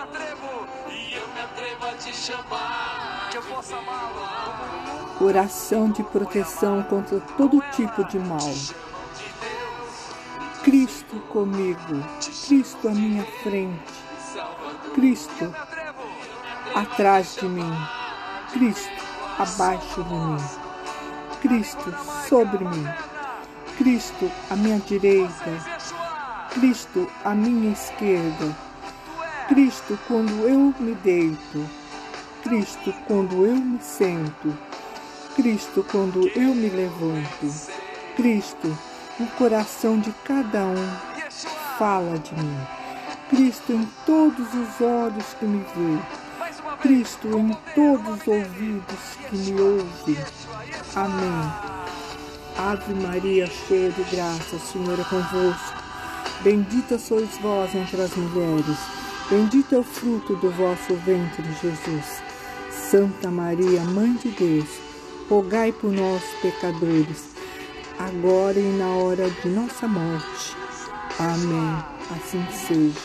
me atrevo, e eu me atrevo a te chamar. que eu possa amá-lo. Oração de proteção contra todo tipo de mal. Cristo comigo, Cristo à minha frente, Cristo atrás de mim, Cristo abaixo de mim, Cristo sobre mim, Cristo à minha direita, Cristo à minha esquerda, Cristo quando eu me deito, Cristo quando eu me sento, Cristo quando eu me levanto, Cristo no coração de cada um fala de mim. Cristo em todos os olhos que me vê. Cristo em todos os ouvidos que me ouvem. Amém. Ave Maria, cheia de graça, o Senhor é convosco. Bendita sois vós entre as mulheres, bendito é o fruto do vosso ventre, Jesus. Santa Maria, Mãe de Deus, rogai por nós, pecadores, agora e na hora de nossa morte. Amém. Assim seja.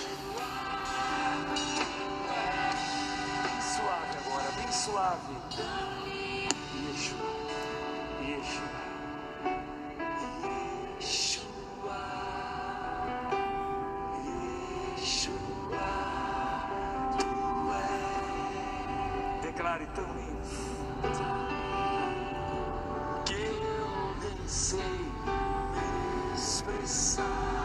Suave agora, bem suave. Yeshua. Yeshua. Declare lindo. que eu nem sei me expressar.